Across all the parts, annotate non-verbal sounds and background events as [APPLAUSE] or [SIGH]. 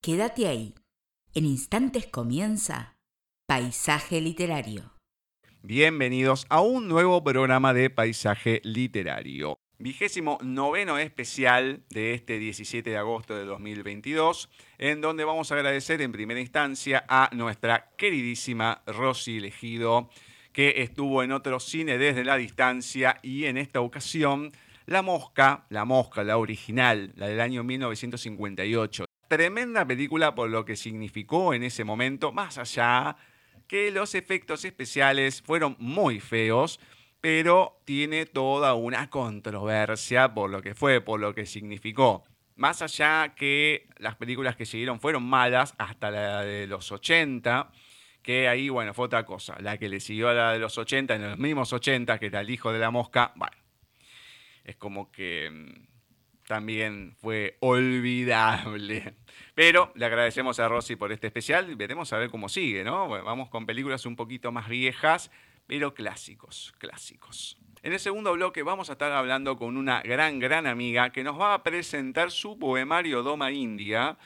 Quédate ahí. En instantes comienza Paisaje Literario. Bienvenidos a un nuevo programa de Paisaje Literario. Vigésimo noveno especial de este 17 de agosto de 2022, en donde vamos a agradecer en primera instancia a nuestra queridísima Rosy Elegido, que estuvo en otro cine desde la distancia y en esta ocasión La Mosca, La Mosca, la original, la del año 1958. Tremenda película por lo que significó en ese momento, más allá que los efectos especiales fueron muy feos, pero tiene toda una controversia por lo que fue, por lo que significó. Más allá que las películas que siguieron fueron malas, hasta la de los 80, que ahí, bueno, fue otra cosa. La que le siguió a la de los 80, en los mismos 80, que era el hijo de la mosca, bueno, es como que mm, también fue olvidable. Pero le agradecemos a Rosy por este especial y veremos a ver cómo sigue, ¿no? vamos con películas un poquito más viejas, pero clásicos, clásicos. En el segundo bloque vamos a estar hablando con una gran, gran amiga que nos va a presentar su poemario Doma India.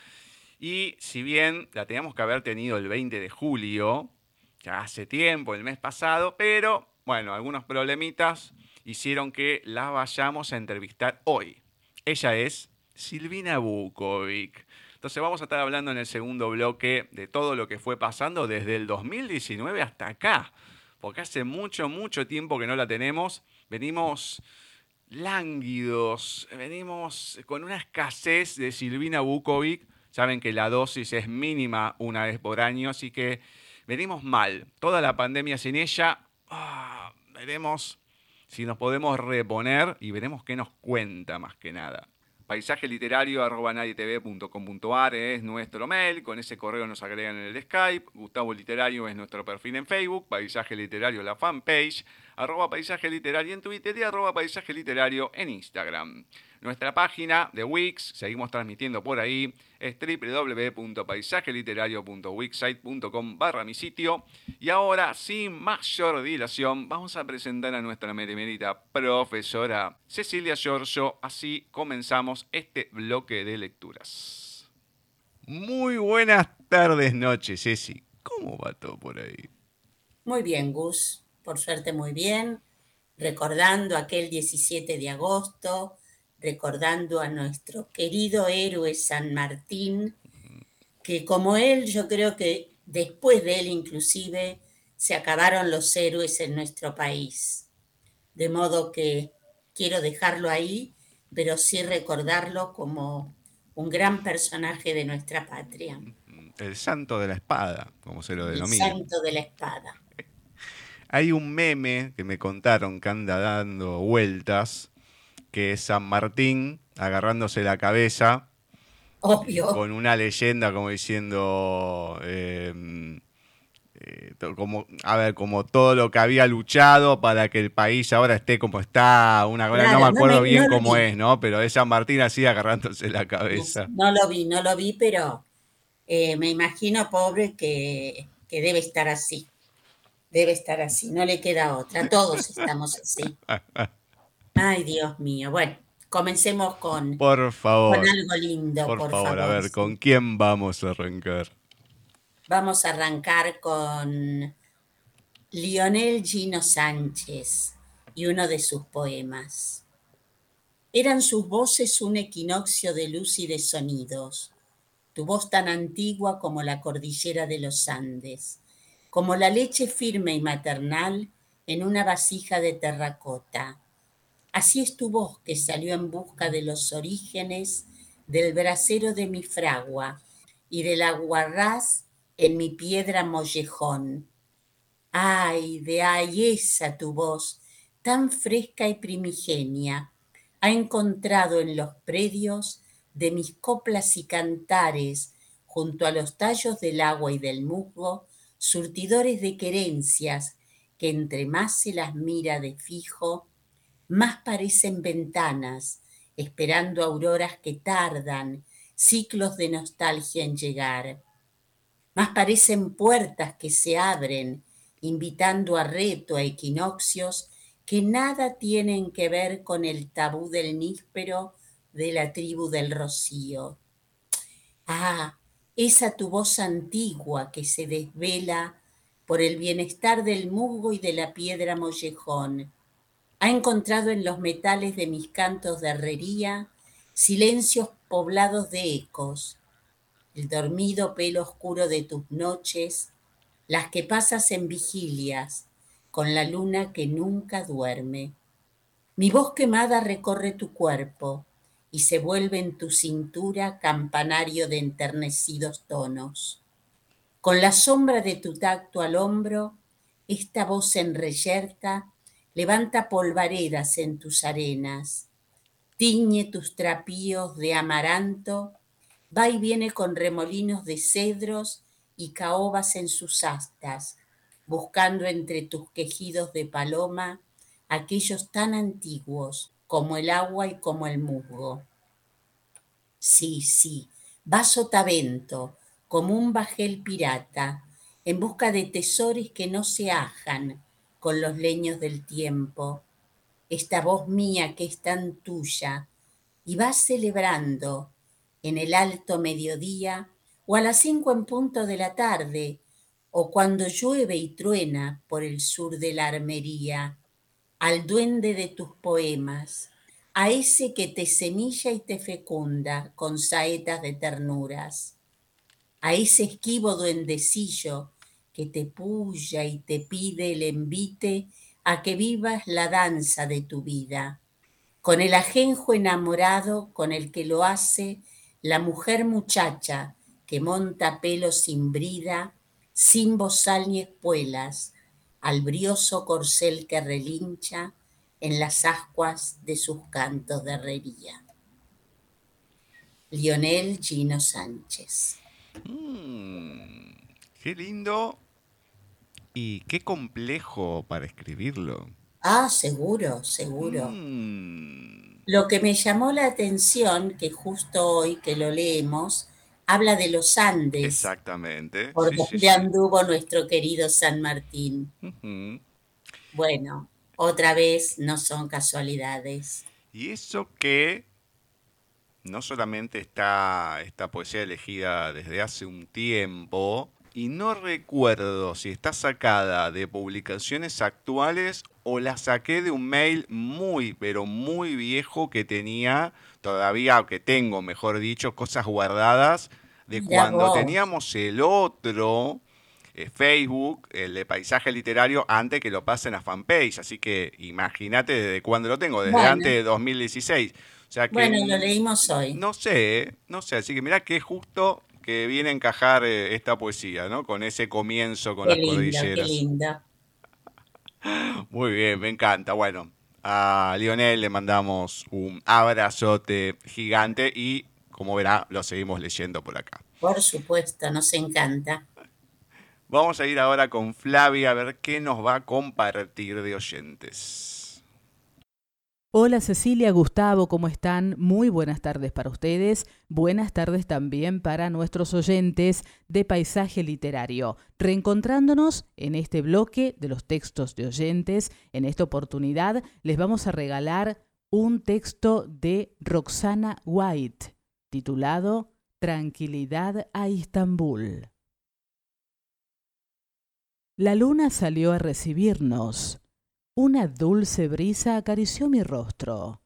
Y si bien la teníamos que haber tenido el 20 de julio, ya hace tiempo, el mes pasado, pero bueno, algunos problemitas hicieron que la vayamos a entrevistar hoy. Ella es Silvina Bukovic. Entonces vamos a estar hablando en el segundo bloque de todo lo que fue pasando desde el 2019 hasta acá, porque hace mucho, mucho tiempo que no la tenemos. Venimos lánguidos, venimos con una escasez de Silvina Bukovic. Saben que la dosis es mínima una vez por año, así que venimos mal. Toda la pandemia sin ella, ah, veremos si nos podemos reponer y veremos qué nos cuenta más que nada. Paisaje literario arroba nadietv.com.ar es nuestro mail, con ese correo nos agregan en el Skype, Gustavo Literario es nuestro perfil en Facebook, Paisaje Literario la fanpage, arroba Paisaje Literario en Twitter y arroba Paisaje Literario en Instagram. Nuestra página de Wix, seguimos transmitiendo por ahí, es www.paisajeliterario.wixsite.com barra mi sitio. Y ahora, sin mayor dilación, vamos a presentar a nuestra merimerita profesora Cecilia Giorgio. Así comenzamos este bloque de lecturas. Muy buenas tardes, noches, Ceci. ¿Cómo va todo por ahí? Muy bien, Gus. Por suerte, muy bien. Recordando aquel 17 de agosto, recordando a nuestro querido héroe San Martín, que como él, yo creo que después de él inclusive, se acabaron los héroes en nuestro país. De modo que quiero dejarlo ahí, pero sí recordarlo como un gran personaje de nuestra patria. El santo de la espada, como se lo denomina. El santo de la espada. Hay un meme que me contaron que anda dando vueltas, que es San Martín agarrándose la cabeza. Con una leyenda como diciendo. Em, eh, como, a ver, como todo lo que había luchado para que el país ahora esté como está, una no me acuerdo bien cómo es, ¿no? Pero es San Martín así agarrándose la cabeza. No, lo vi, no lo vi, pero eh, me imagino, pobre, que, que debe estar así. Debe estar así, no le queda otra. Todos estamos así. [LAUGHS] Ay, Dios mío. Bueno, comencemos con, por favor, con algo lindo. Por, favor, a ver, ¿con quién vamos a arrancar? Vamos a arrancar con Lionel Gino Sánchez y uno de sus poemas. Eran sus voces un equinoccio de luz y de sonidos, tu voz tan antigua como la cordillera de los Andes, como la leche firme y maternal en una vasija de terracota, Así es tu voz que salió en busca de los orígenes del brasero de mi fragua y del aguarrás en mi piedra mollejón. Ay, de ay esa tu voz, tan fresca y primigenia, ha encontrado en los predios de mis coplas y cantares, junto a los tallos del agua y del musgo, surtidores de querencias que entre más se las mira de fijo, más parecen ventanas, esperando auroras que tardan, ciclos de nostalgia en llegar. Más parecen puertas que se abren, invitando a reto a equinoccios que nada tienen que ver con el tabú del níspero de la tribu del rocío. Ah, esa tu voz antigua que se desvela por el bienestar del musgo y de la piedra mollejón. Ha encontrado en los metales de mis cantos de herrería silencios poblados de ecos, el dormido pelo oscuro de tus noches, las que pasas en vigilias, con la luna que nunca duerme. Mi voz quemada recorre tu cuerpo y se vuelve en tu cintura campanario de enternecidos tonos. Con la sombra de tu tacto al hombro, esta voz enreyerta levanta polvaredas en tus arenas, tiñe tus trapíos de amaranto, va y viene con remolinos de cedros y caobas en sus astas, buscando entre tus quejidos de paloma aquellos tan antiguos como el agua y como el musgo. Sí, sí, va sotavento, como un bajel pirata, en busca de tesoros que no se ajan con los leños del tiempo. Esta voz mía que es tan tuya, y va celebrando en el alto mediodía o a las cinco en punto de la tarde, o cuando llueve y truena por el sur de la armería, al duende de tus poemas, a ese que te semilla y te fecunda con saetas de ternuras, a ese esquivo duendecillo que te puya y te pide el envite a que vivas la danza de tu vida, con el ajenjo enamorado con el que lo hace la mujer muchacha que monta pelo sin brida, sin bozal ni espuelas, al brioso corcel que relincha en las ascuas de sus cantos de herrería. Lionel Gino Sánchez. Mm, qué lindo y qué complejo para escribirlo. Ah, seguro, seguro. Mm, Lo que me llamó la atención, que justo hoy que lo leemos, habla de los Andes, exactamente. por Sí, donde sí, sí. anduvo nuestro querido San Martín. Bueno, otra vez no son casualidades. Y eso que no solamente está esta poesía elegida desde hace un tiempo, y no recuerdo si está sacada de publicaciones actuales o la saqué de un mail muy, pero muy viejo que tenía todavía, o que tengo, mejor dicho, cosas guardadas de cuando teníamos el otro eh, Facebook, el de paisaje literario, antes que lo pasen a fanpage. Así que imagínate desde cuándo lo tengo, desde Bueno. antes de 2016. O sea que Bueno, lo leímos hoy. no sé, no sé. Así que mirá que justo que viene a encajar eh, esta poesía, ¿no? Con ese comienzo con Qué las lindo, qué cordilleras. lindo. [LAUGHS] Muy bien, me encanta. Bueno, a Lionel le mandamos un abrazote gigante y, como verá, lo seguimos leyendo por acá. Por supuesto, nos encanta. Vamos a ir ahora con Flavia a ver qué nos va a compartir de oyentes. Hola Cecilia, Gustavo, ¿cómo están? Muy buenas tardes para ustedes. Buenas tardes también para nuestros oyentes de Paisaje Literario. Reencontrándonos en este bloque de los textos de oyentes, en esta oportunidad les vamos a regalar un texto de Roxana White, titulado Tranquilidad a Istambul. La luna salió a recibirnos. Una dulce brisa acarició mi rostro.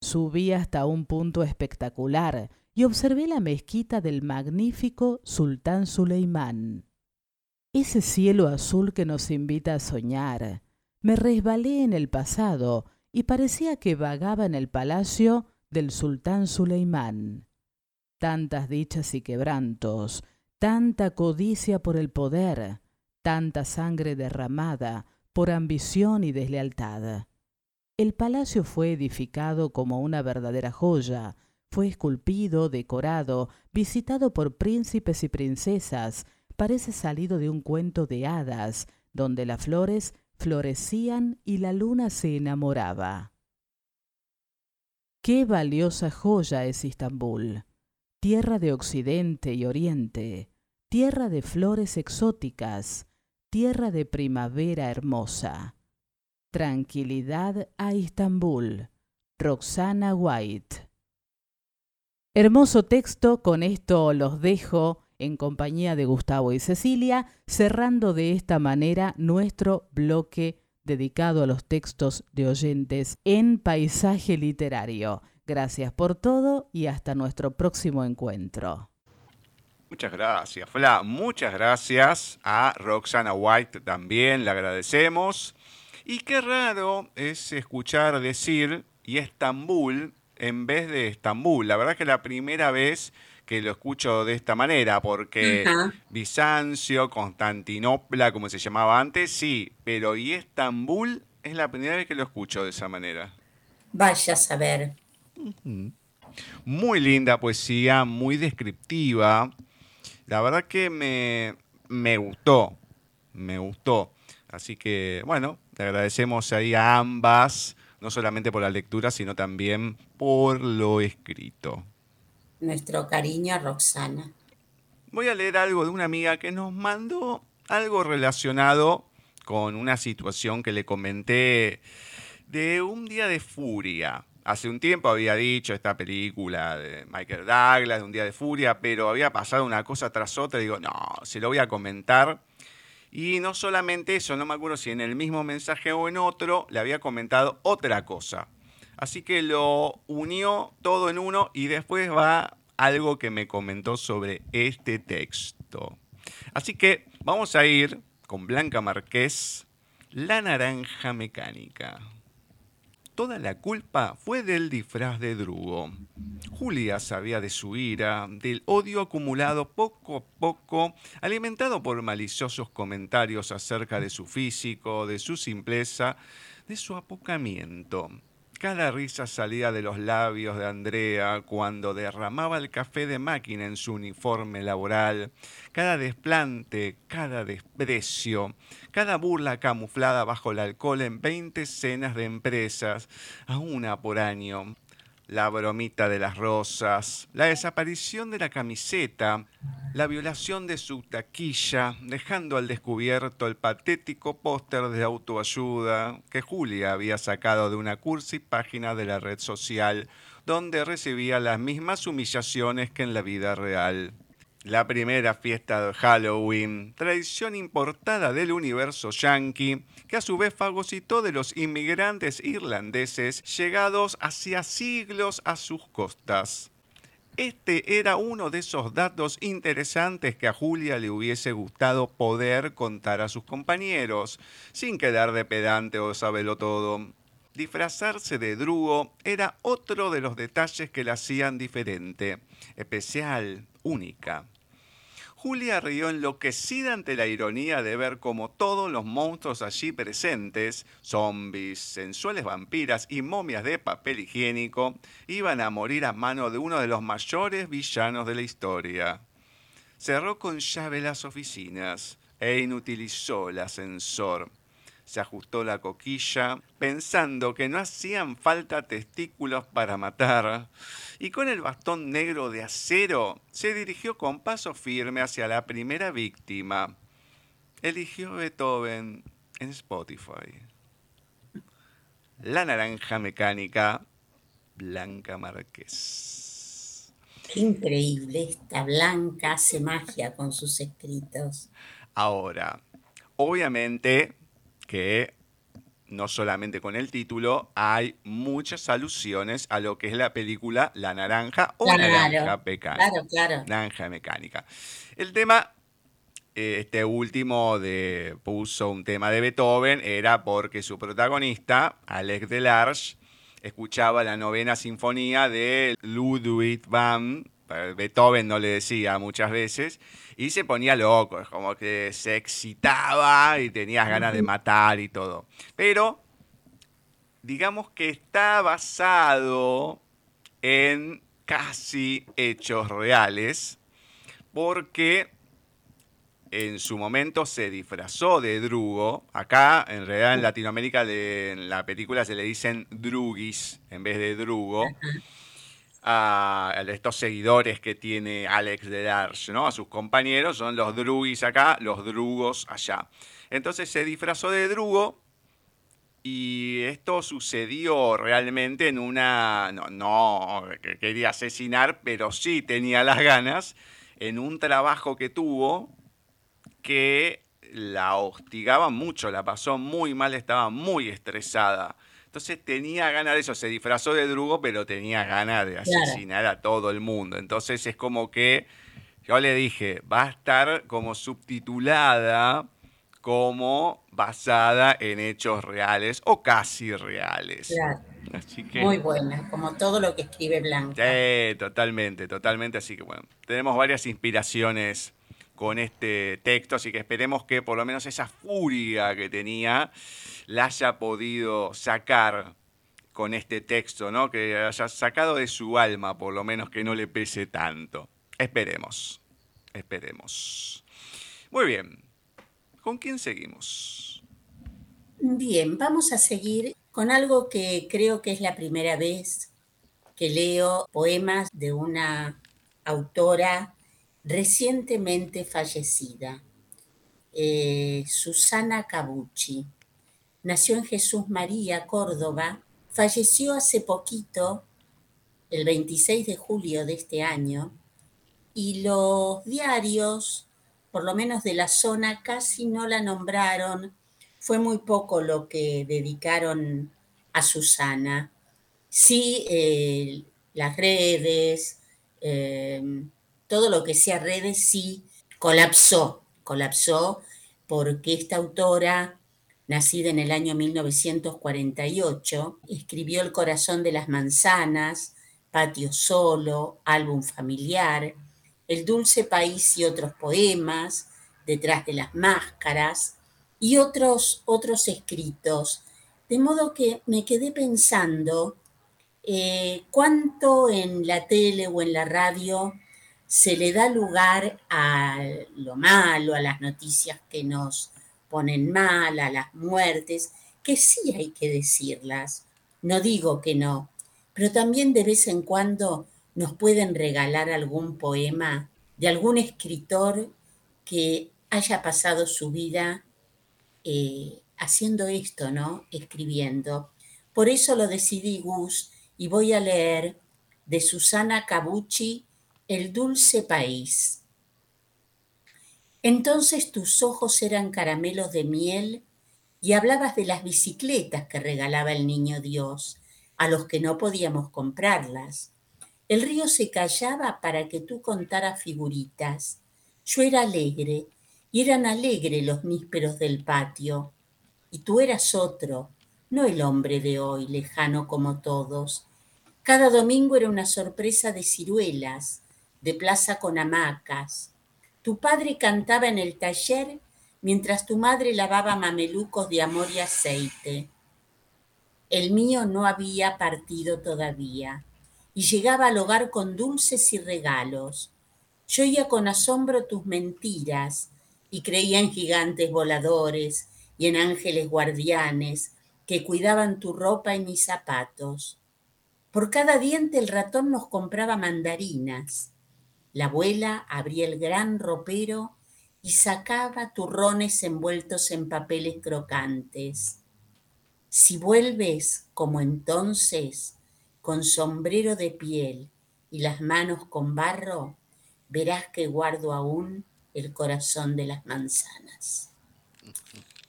Subí hasta un punto espectacular y observé la mezquita del magnífico Sultán Suleimán. Ese cielo azul que nos invita a soñar. Me resbalé en el pasado y parecía que vagaba en el palacio del Sultán Suleimán. Tantas dichas y quebrantos, tanta codicia por el poder, tanta sangre derramada, por ambición y deslealtad. El palacio fue edificado como una verdadera joya, fue esculpido, decorado, visitado por príncipes y princesas, parece salido de un cuento de hadas, donde las flores florecían y la luna se enamoraba. Qué valiosa joya es Istambul, tierra de Occidente y Oriente, tierra de flores exóticas, tierra de primavera hermosa. Tranquilidad a Istambul. Roxana White. Hermoso texto, con esto los dejo en compañía de Gustavo y Cecilia, cerrando de esta manera nuestro bloque dedicado a los textos de oyentes en paisaje literario. Gracias por todo y hasta nuestro próximo encuentro. Muchas gracias, Fla. Muchas gracias a Roxana White también, le agradecemos. Y qué raro es escuchar decir y Estambul en vez de Estambul. La verdad que es la primera vez que lo escucho de esta manera, porque Bizancio, Constantinopla, como se llamaba antes, sí, pero y Estambul es la primera vez que lo escucho de esa manera. Vaya a saber. Muy linda poesía, muy descriptiva. La verdad que me, me gustó, me gustó. Así que, bueno, le agradecemos ahí a ambas, no solamente por la lectura, sino también por lo escrito. Nuestro cariño a Roxana. Voy a leer algo de una amiga que nos mandó algo relacionado con una situación que le comenté de un día de furia. Hace un tiempo había dicho esta película de Michael Douglas, de un día de furia, pero había pasado una cosa tras otra y digo, no, se lo voy a comentar. Y no solamente eso, no me acuerdo si en el mismo mensaje o en otro le había comentado otra cosa. Así que lo unió todo en uno y después va algo que me comentó sobre este texto. Así que vamos a ir con Blanca Marqués, La naranja mecánica. Toda la culpa fue del disfraz de Drugo. Julia sabía de su ira, del odio acumulado poco a poco, alimentado por maliciosos comentarios acerca de su físico, de su simpleza, de su apocamiento. Cada risa salía de los labios de Andrea cuando derramaba el café de máquina en su uniforme laboral. Cada desplante, cada desprecio, cada burla camuflada bajo el alcohol en 20 cenas de empresas, a una por año la bromita de las rosas, la desaparición de la camiseta, la violación de su taquilla, dejando al descubierto el patético póster de autoayuda que Julia había sacado de una cursi página de la red social, donde recibía las mismas humillaciones que en la vida real. La primera fiesta de Halloween, tradición importada del universo yankee, que a su vez fagocitó de los inmigrantes irlandeses llegados hacía siglos a sus costas. Este era uno de esos datos interesantes que a Julia le hubiese gustado poder contar a sus compañeros, sin quedar de pedante o saberlo todo. Disfrazarse de drugo era otro de los detalles que la hacían diferente, especial, única. Julia rió enloquecida ante la ironía de ver cómo todos los monstruos allí presentes, zombies, sensuales vampiras y momias de papel higiénico, iban a morir a mano de uno de los mayores villanos de la historia. Cerró con llave las oficinas e inutilizó el ascensor se ajustó la coquilla, pensando que no hacían falta testículos para matar, y con el bastón negro de acero se dirigió con paso firme hacia la primera víctima. Eligió Beethoven en Spotify. La naranja mecánica, Blanca Márquez. Qué increíble, esta Blanca hace magia con sus escritos. Ahora, obviamente que no solamente con el título, hay muchas alusiones a lo que es la película La Naranja o Naranja Mecánica. Claro, claro. Naranja Mecánica. El tema, eh, este último de, puso un tema de Beethoven, era porque su protagonista, Alex Delarge, escuchaba la novena sinfonía de Ludwig van Beethoven no le decía muchas veces, y se ponía loco, como que se excitaba y tenías ganas de matar y todo. Pero, digamos que está basado en casi hechos reales, porque en su momento se disfrazó de drugo. Acá, en realidad, en Latinoamérica, en la película se le dicen drugis en vez de drugo a, estos seguidores que tiene Alex de Darsh, ¿no? A sus compañeros, son los drugis acá, los drugos allá. Entonces se disfrazó de drugo y esto sucedió realmente en una, no, no quería asesinar, pero sí tenía las ganas, en un trabajo que tuvo que la hostigaba mucho, la pasó muy mal, estaba muy estresada. Entonces tenía ganas de eso, se disfrazó de drugo, pero tenía ganas de asesinar a todo el mundo. Entonces es como que yo le dije, va a estar como subtitulada como basada en hechos reales o casi reales. Claro. Muy buena, como todo lo que escribe Blanca. Sí, totalmente, totalmente. Así que bueno, tenemos varias inspiraciones con este texto, así que esperemos que por lo menos esa furia que tenía la haya podido sacar con este texto, ¿no? Que haya sacado de su alma, por lo menos que no le pese tanto. Esperemos, esperemos. Muy bien, ¿con quién seguimos? Bien, vamos a seguir con algo que creo que es la primera vez que leo poemas de una autora recientemente fallecida, eh, Susana Cabucci. Nació en Jesús María, Córdoba, falleció hace poquito, el 26 de julio de este año, y los diarios, por lo menos de la zona, casi no la nombraron. Fue muy poco lo que dedicaron a Susana. Sí, eh, las redes, eh, todo lo que sea redes sí colapsó, colapsó porque esta autora, nacida en el año 1948, escribió El corazón de las manzanas, Patio solo, álbum familiar, El dulce país y otros poemas, Detrás de las máscaras y otros, otros escritos. De modo que me quedé pensando eh, cuánto en la tele o en la radio se le da lugar a lo malo, a las noticias que nos ponen mal, a las muertes, que sí hay que decirlas, no digo que no, pero también de vez en cuando nos pueden regalar algún poema de algún escritor que haya pasado su vida eh, haciendo esto, ¿no? Escribiendo. Por eso lo decidí, Gus, y voy a leer de Susana Cabucci el dulce país. Entonces tus ojos eran caramelos de miel y hablabas de las bicicletas que regalaba el niño Dios, a los que no podíamos comprarlas. El río se callaba para que tú contaras figuritas. Yo era alegre y eran alegres los nísperos del patio. Y tú eras otro, no el hombre de hoy, lejano como todos. Cada domingo era una sorpresa de ciruelas, de plaza con hamacas. Tu padre cantaba en el taller mientras tu madre lavaba mamelucos de amor y aceite. El mío no había partido todavía y llegaba al hogar con dulces y regalos. Yo oía con asombro tus mentiras y creía en gigantes voladores y en ángeles guardianes que cuidaban tu ropa y mis zapatos. Por cada diente el ratón nos compraba mandarinas la abuela abría el gran ropero y sacaba turrones envueltos en papeles crocantes. Si vuelves como entonces, con sombrero de piel y las manos con barro, verás que guardo aún el corazón de las manzanas.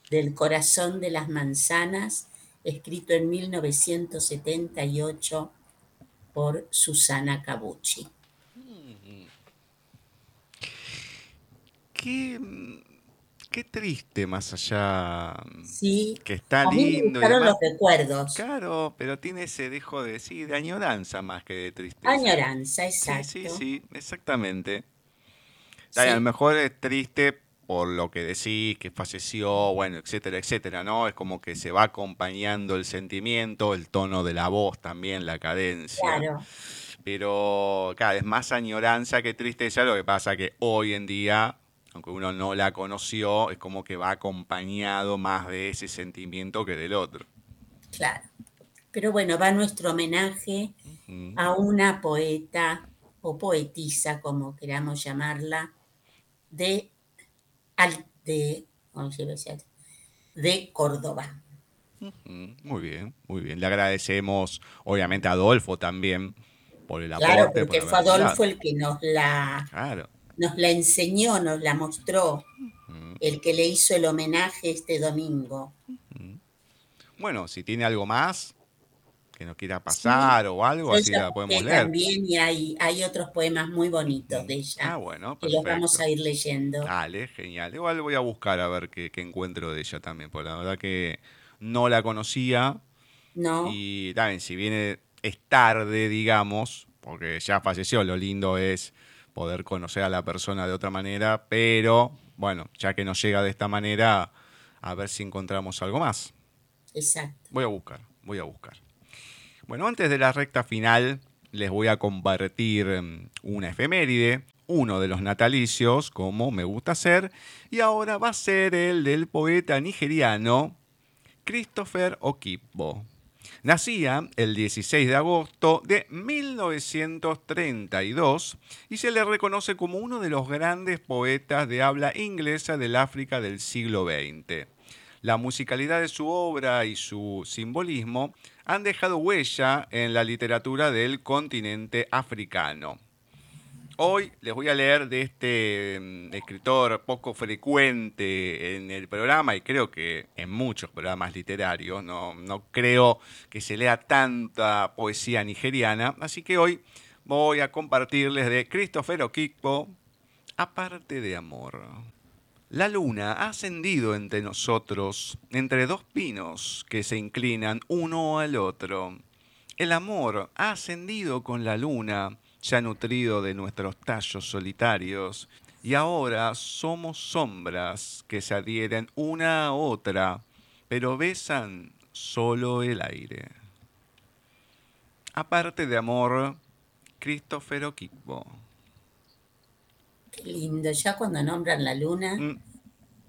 Del corazón de las manzanas, escrito en 1978 por Susana Cabucci. Qué, triste más allá. Sí. Que está lindo. Me los recuerdos. Claro, pero tiene ese dejo de sí, de añoranza más que de tristeza. Añoranza, exacto. Sí, sí, sí, exactamente. A lo mejor es triste por lo que decís, que falleció, bueno, etcétera, etcétera, ¿no? Es como que se va acompañando el sentimiento, el tono de la voz también, la cadencia. Claro. Pero, claro, es más añoranza que tristeza, lo que pasa que hoy en día aunque uno no la conoció, es como que va acompañado más de ese sentimiento que del otro. Claro. Pero bueno, va nuestro homenaje a una poeta o poetisa, como queramos llamarla, de, de, de Córdoba. Muy bien, muy bien. Le agradecemos, obviamente, a Adolfo también por el aporte. Claro, porque fue Adolfo el que nos la, nos la enseñó, nos la mostró, el que le hizo el homenaje este domingo. Bueno, si tiene algo más que nos quiera pasar o algo, así la podemos leer. También y hay, hay otros poemas muy bonitos de ella. Ah, bueno, Que los vamos a ir leyendo. Dale, genial. Igual voy a buscar a ver qué, encuentro de ella también, porque la verdad que no la conocía. No. Y también, si viene, es tarde, digamos, porque ya falleció, lo lindo es poder conocer a la persona de otra manera, pero bueno, ya que nos llega de esta manera, a ver si encontramos algo más. Exacto. Voy a buscar, voy a buscar. Bueno, antes de la recta final, les voy a compartir mm, una efeméride, uno de los natalicios, como me gusta hacer, y ahora va a ser el del poeta nigeriano Christopher Okipbo. Nacía el 16 de agosto de 1932 y se le reconoce como uno de los grandes poetas de habla inglesa del África del siglo XX. La musicalidad de su obra y su simbolismo han dejado huella en la literatura del continente africano. Hoy les voy a leer de este mm, escritor poco frecuente en el programa y creo que en muchos programas literarios. No, no creo que se lea tanta poesía nigeriana. Así que hoy voy a compartirles de Christopher Okikpo, Aparte de Amor. La luna ha ascendido entre nosotros, entre dos pinos que se inclinan uno al otro. El amor ha ascendido con la luna ya nutrido de nuestros tallos solitarios, y ahora somos sombras que se adhieren una a otra, pero besan solo el aire. Aparte de amor, Christopher O'Kippo. Qué lindo, ya cuando nombran la luna, mm.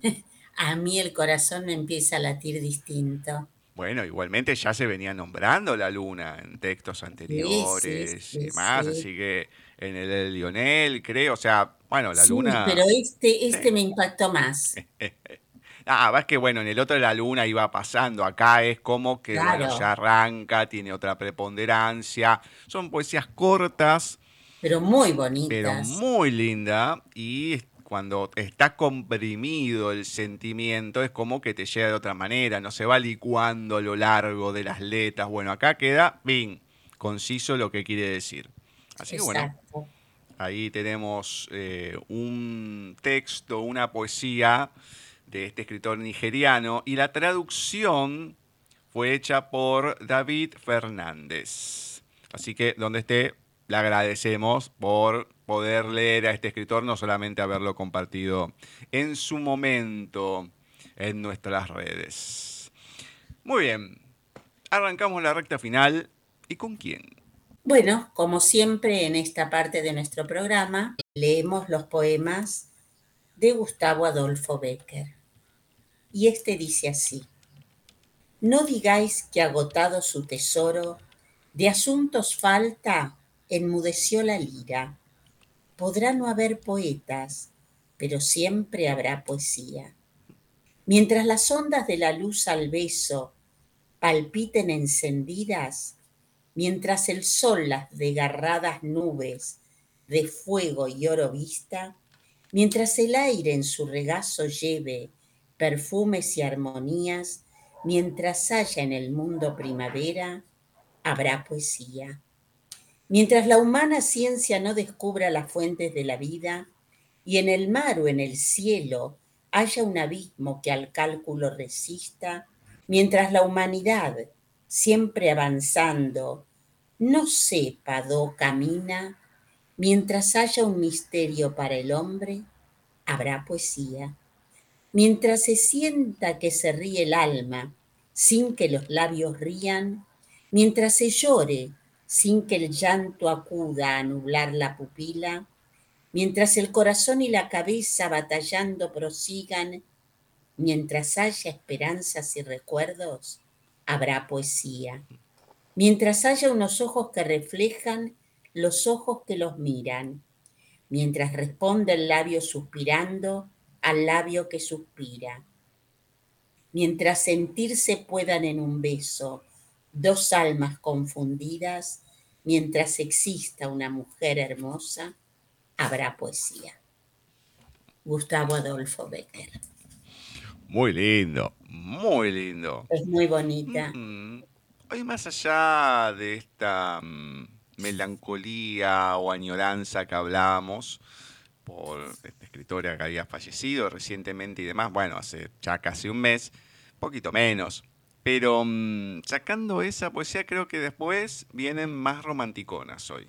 [LAUGHS] a mí el corazón me empieza a latir distinto. Bueno, igualmente ya se venía nombrando la luna en textos anteriores y demás, así que en el de Lionel, creo, o sea, bueno, la luna. Pero este, este me impactó más. [LAUGHS] ah, es que bueno, en el otro de la luna iba pasando, acá es como que ya arranca, tiene otra preponderancia, son poesías cortas. Pero muy bonitas. Pero muy linda y cuando está comprimido el sentimiento, es como que te llega de otra manera, no se va licuando a lo largo de las letras. Bueno, acá queda, bien, conciso lo que quiere decir. Así que bueno, ahí tenemos eh, un texto, una poesía de este escritor nigeriano y la traducción fue hecha por David Fernández. Así que donde esté, le agradecemos por poder leer a este escritor, no solamente haberlo compartido en su momento en nuestras redes. Muy bien, arrancamos la recta final. ¿Y con quién? Bueno, como siempre en esta parte de nuestro programa, leemos los poemas de Gustavo Adolfo Becker. Y este dice así, no digáis que agotado su tesoro, de asuntos falta enmudeció la lira. Podrá no haber poetas, pero siempre habrá poesía. Mientras las ondas de la luz al beso palpiten encendidas, mientras el sol las desgarradas nubes de fuego y oro vista, mientras el aire en su regazo lleve perfumes y armonías, mientras haya en el mundo primavera, habrá poesía. Mientras la humana ciencia no descubra las fuentes de la vida y en el mar o en el cielo haya un abismo que al cálculo resista, mientras la humanidad, siempre avanzando, no sepa do camina, mientras haya un misterio para el hombre, habrá poesía. Mientras se sienta que se ríe el alma sin que los labios rían, mientras se llore sin que el llanto acuda a nublar la pupila, mientras el corazón y la cabeza batallando prosigan, mientras haya esperanzas y recuerdos, habrá poesía. Mientras haya unos ojos que reflejan los ojos que los miran, mientras responde el labio suspirando al labio que suspira, mientras sentirse puedan en un beso dos almas confundidas, mientras exista una mujer hermosa, habrá poesía. Gustavo Adolfo Becker. Muy lindo, muy lindo. Es muy bonita. Mm, Hoy más allá de esta mm, melancolía o añoranza que hablábamos por esta escritora que había fallecido recientemente y demás, bueno, hace ya casi un mes, poquito menos. Pero mm, sacando esa poesía, creo que después vienen más romanticonas hoy.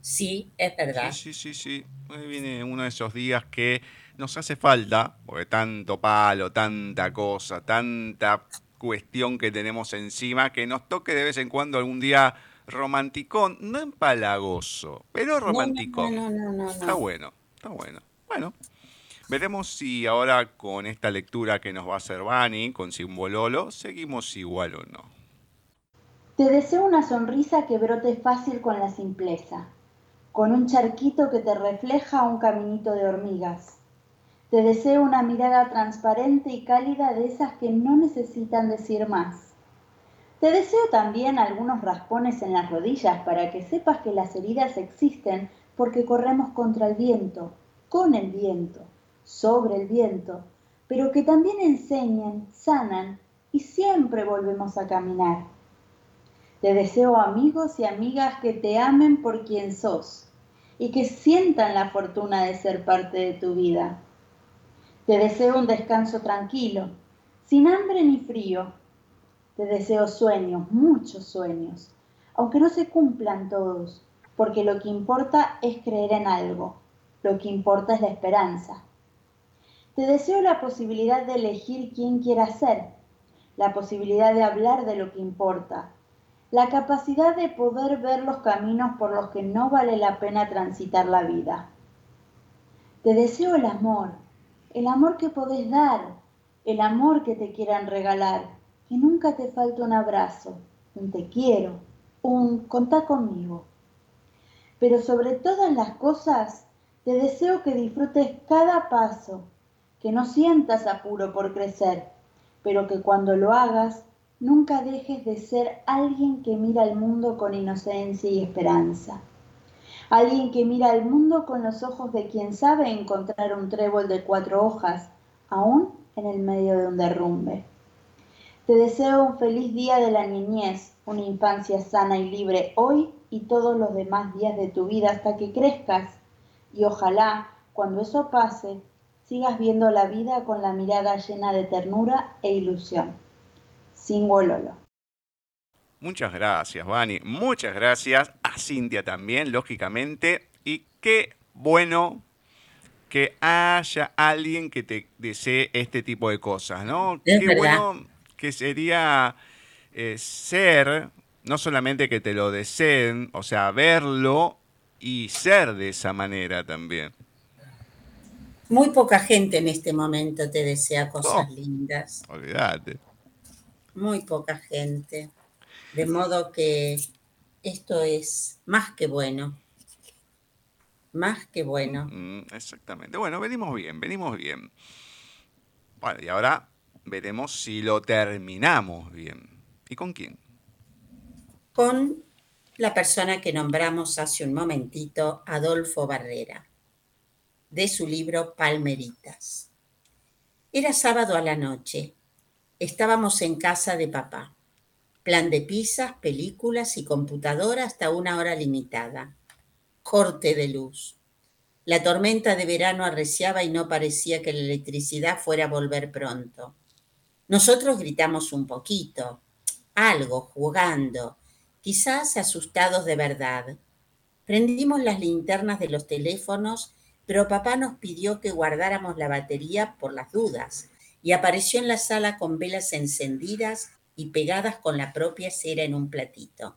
Sí, es verdad. Sí, sí, sí, sí. Hoy viene uno de esos días que nos hace falta, porque tanto palo, tanta cosa, tanta cuestión que tenemos encima, que nos toque de vez en cuando algún día romanticón, no empalagoso, pero romanticón. No, no, no, no, no. Está bueno, está bueno. Bueno, veremos si ahora con esta lectura que nos va a hacer Bani, con Simbololo, seguimos igual o no. Te deseo una sonrisa que brote fácil con la simpleza, con un charquito que te refleja un caminito de hormigas. Te deseo una mirada transparente y cálida de esas que no necesitan decir más. Te deseo también algunos raspones en las rodillas para que sepas que las heridas existen porque corremos contra el viento, con el viento, sobre el viento, pero que también enseñan, sanan y siempre volvemos a caminar. Te deseo amigos y amigas que te amen por quien sos y que sientan la fortuna de ser parte de tu vida. Te deseo un descanso tranquilo, sin hambre ni frío. Te deseo sueños, muchos sueños, aunque no se cumplan todos, porque lo que importa es creer en algo, lo que importa es la esperanza. Te deseo la posibilidad de elegir quién quieras ser, la posibilidad de hablar de lo que importa, la capacidad de poder ver los caminos por los que no vale la pena transitar la vida. Te deseo el amor, el amor que podés dar, el amor que te quieran regalar, que nunca te falte un abrazo, un te quiero, un contá conmigo. Pero sobre todas las cosas, te deseo que disfrutes cada paso, que no sientas apuro por crecer, pero que cuando lo hagas, nunca dejes de ser alguien que mira el mundo con inocencia y esperanza. Alguien que mira el mundo con los ojos de quien sabe encontrar un trébol de cuatro hojas, aún en el medio de un derrumbe. Te deseo un feliz día de la niñez, una infancia sana y libre hoy y todos los demás días de tu vida hasta que crezcas. Y ojalá, cuando eso pase, sigas viendo la vida con la mirada llena de ternura e ilusión. Sin Lolo. Muchas gracias, Vani. Muchas gracias a Cintia también, lógicamente. Y qué bueno que haya alguien que te desee este tipo de cosas, ¿no? Es qué verdad. bueno que sería eh, ser, no solamente que te lo deseen, o sea, verlo y ser de esa manera también. Muy poca gente en este momento te desea cosas lindas. Olvídate. Muy poca gente. De modo que esto es más que bueno. Más que bueno. Mm, exactamente. Bueno, venimos bien, venimos bien. Bueno, y ahora veremos si lo terminamos bien. ¿Y con quién? Con la persona que nombramos hace un momentito, Adolfo Barrera, de su libro Palmeritas. Era sábado a la noche. Estábamos en casa de papá. Plan de pizzas, películas y computadora hasta una hora limitada. Corte de luz. La tormenta de verano arreciaba y no parecía que la electricidad fuera a volver pronto. Nosotros gritamos un poquito, algo, jugando, quizás asustados de verdad. Prendimos las linternas de los teléfonos, pero papá nos pidió que guardáramos la batería por las dudas y apareció en la sala con velas encendidas y pegadas con la propia cera en un platito.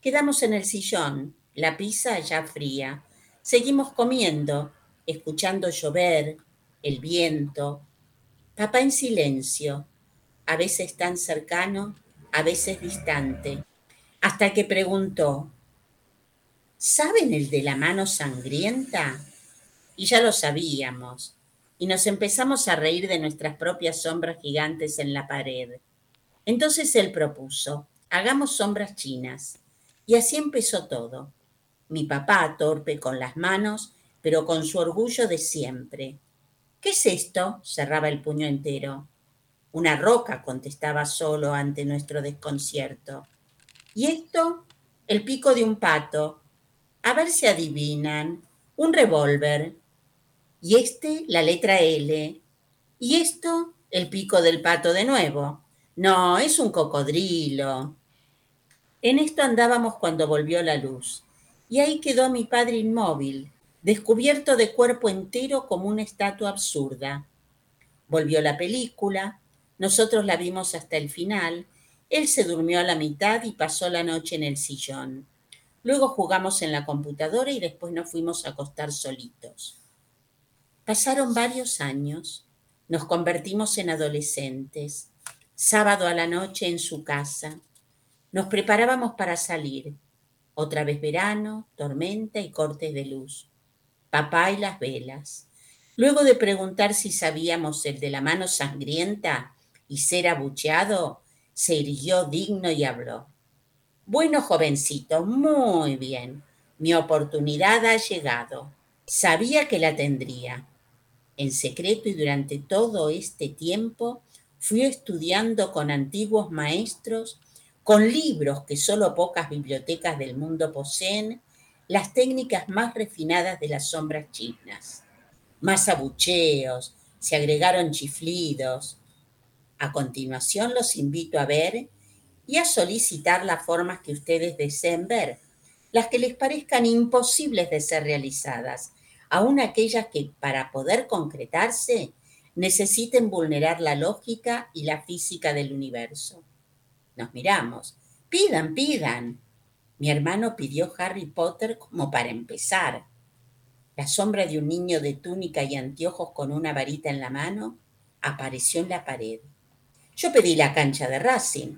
Quedamos en el sillón, la pizza ya fría. Seguimos comiendo, escuchando llover, el viento. Papá en silencio, a veces tan cercano, a veces distante, hasta que preguntó, ¿saben el de la mano sangrienta? Y ya lo sabíamos, y nos empezamos a reír de nuestras propias sombras gigantes en la pared. Entonces él propuso, hagamos sombras chinas. Y así empezó todo. Mi papá torpe con las manos, pero con su orgullo de siempre. ¿Qué es esto? cerraba el puño entero. Una roca, contestaba solo ante nuestro desconcierto. ¿Y esto? El pico de un pato. A ver si adivinan. Un revólver. Y este, la letra L. Y esto, el pico del pato de nuevo. No, es un cocodrilo. En esto andábamos cuando volvió la luz. Y ahí quedó mi padre inmóvil, descubierto de cuerpo entero como una estatua absurda. Volvió la película, nosotros la vimos hasta el final, él se durmió a la mitad y pasó la noche en el sillón. Luego jugamos en la computadora y después nos fuimos a acostar solitos. Pasaron varios años, nos convertimos en adolescentes, sábado a la noche en su casa. Nos preparábamos para salir. Otra vez verano, tormenta y cortes de luz. Papá y las velas. Luego de preguntar si sabíamos el de la mano sangrienta y ser abucheado, se irguió digno y habló. Bueno, jovencito, muy bien. Mi oportunidad ha llegado. Sabía que la tendría. En secreto y durante todo este tiempo fui estudiando con antiguos maestros, con libros que solo pocas bibliotecas del mundo poseen, las técnicas más refinadas de las sombras chinas. Más abucheos, se agregaron chiflidos. A continuación los invito a ver y a solicitar las formas que ustedes deseen ver, las que les parezcan imposibles de ser realizadas, aun aquellas que para poder concretarse necesiten vulnerar la lógica y la física del universo. Nos miramos. Pidan, pidan. Mi hermano pidió Harry Potter como para empezar. La sombra de un niño de túnica y anteojos con una varita en la mano apareció en la pared. Yo pedí la cancha de Racing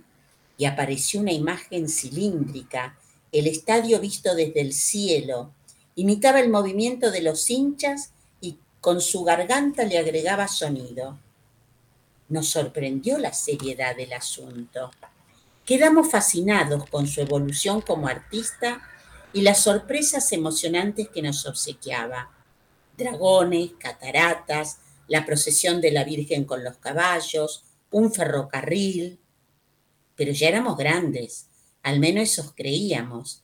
y apareció una imagen cilíndrica, el estadio visto desde el cielo, imitaba el movimiento de los hinchas con su garganta le agregaba sonido. Nos sorprendió la seriedad del asunto. Quedamos fascinados con su evolución como artista y las sorpresas emocionantes que nos obsequiaba. Dragones, cataratas, la procesión de la Virgen con los caballos, un ferrocarril. Pero ya éramos grandes, al menos esos creíamos,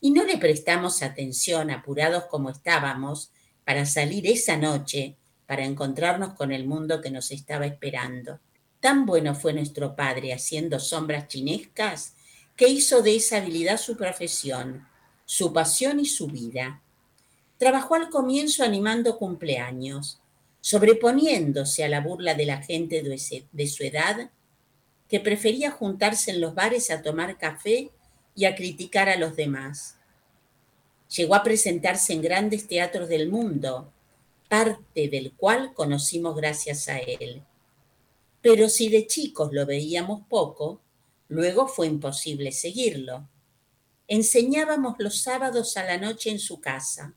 y no le prestamos atención, apurados como estábamos, para salir esa noche para encontrarnos con el mundo que nos estaba esperando. Tan bueno fue nuestro padre haciendo sombras chinescas que hizo de esa habilidad su profesión, su pasión y su vida. Trabajó al comienzo animando cumpleaños, sobreponiéndose a la burla de la gente de su edad que prefería juntarse en los bares a tomar café y a criticar a los demás. Llegó a presentarse en grandes teatros del mundo, parte del cual conocimos gracias a él. Pero si de chicos lo veíamos poco, luego fue imposible seguirlo. Enseñábamos los sábados a la noche en su casa.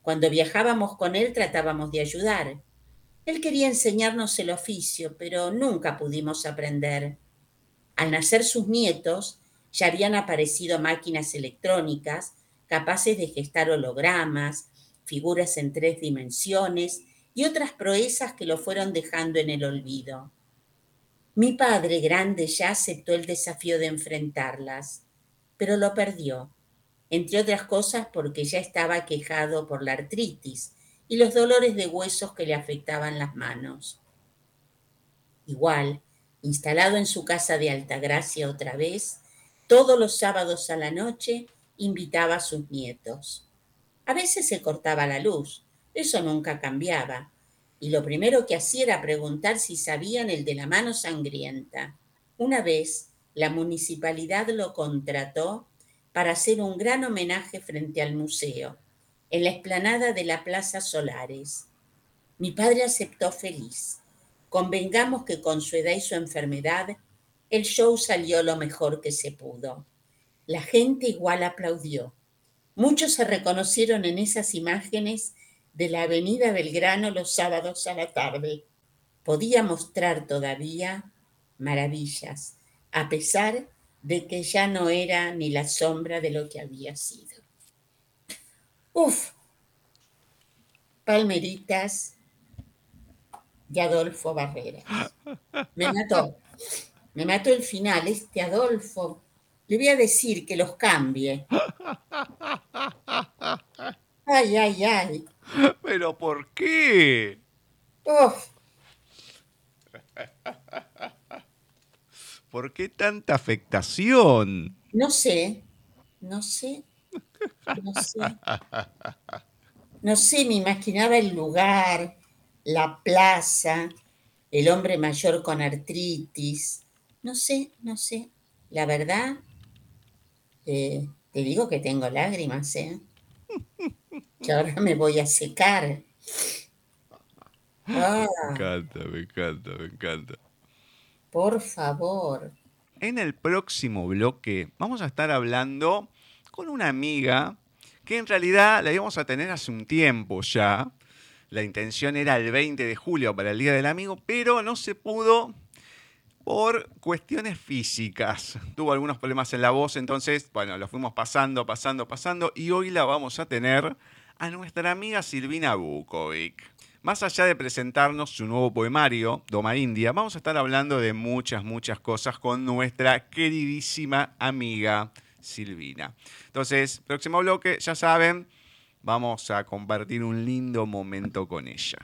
Cuando viajábamos con él tratábamos de ayudar. Él quería enseñarnos el oficio, pero nunca pudimos aprender. Al nacer sus nietos, ya habían aparecido máquinas electrónicas capaces de gestar hologramas, figuras en tres dimensiones y otras proezas que lo fueron dejando en el olvido. Mi padre grande ya aceptó el desafío de enfrentarlas, pero lo perdió, entre otras cosas porque ya estaba quejado por la artritis y los dolores de huesos que le afectaban las manos. Igual, instalado en su casa de Altagracia otra vez, todos los sábados a la noche invitaba a sus nietos. A veces se cortaba la luz, eso nunca cambiaba, y lo primero que hacía era preguntar si sabían el de la mano sangrienta. Una vez la municipalidad lo contrató para hacer un gran homenaje frente al museo, en la explanada de la Plaza Solares. Mi padre aceptó feliz. Convengamos que con su edad y su enfermedad, el show salió lo mejor que se pudo. La gente igual aplaudió. Muchos se reconocieron en esas imágenes de la avenida Belgrano los sábados a la tarde. Podía mostrar todavía maravillas, a pesar de que ya no era ni la sombra de lo que había sido. Uf, palmeritas, de Adolfo Barrera. Me mató. Me mató el final. Este Adolfo, le voy a decir que los cambie. [LAUGHS] Ay, ay, ay. ¿Pero por qué? Uf, [LAUGHS] ¿Por qué tanta afectación? no sé, no sé, no sé. No sé, me imaginaba el lugar, la plaza, el hombre mayor con artritis. No sé, no sé. La verdad, eh, te digo que tengo lágrimas, ¿eh? [LAUGHS] Que ahora me voy a secar. Ah, Me encanta, me encanta, me encanta. por favor. En el próximo bloque vamos a estar hablando con una amiga que en realidad la íbamos a tener hace un tiempo ya. La intención era el 20 de julio para el Día del Amigo, pero no se pudo por cuestiones físicas. Tuvo algunos problemas en la voz, entonces, bueno, lo fuimos pasando, pasando, pasando y hoy la vamos a tener a nuestra amiga Silvina Bukovic. Más allá de presentarnos su nuevo poemario, Doma India, vamos a estar hablando de muchas, muchas cosas con nuestra queridísima amiga Silvina. Entonces, próximo bloque, ya saben, vamos a compartir un lindo momento con ella.